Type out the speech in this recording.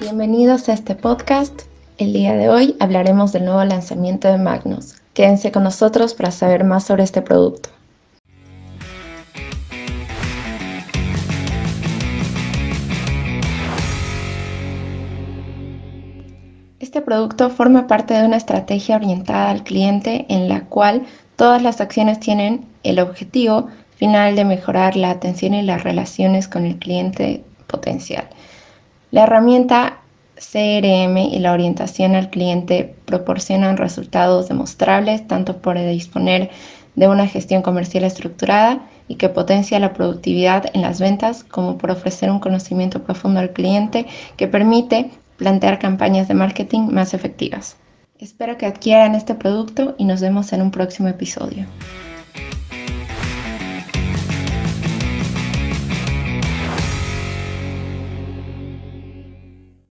Bienvenidos a este podcast. El día de hoy hablaremos del nuevo lanzamiento de Magnus. Quédense con nosotros para saber más sobre este producto. Este producto forma parte de una estrategia orientada al cliente en la cual todas las acciones tienen el objetivo final de mejorar la atención y las relaciones con el cliente potencial. La herramienta CRM y la orientación al cliente proporcionan resultados demostrables tanto por disponer de una gestión comercial estructurada y que potencia la productividad en las ventas, como por ofrecer un conocimiento profundo al cliente que permite plantear campañas de marketing más efectivas. Espero que adquieran este producto y nos vemos en un próximo episodio.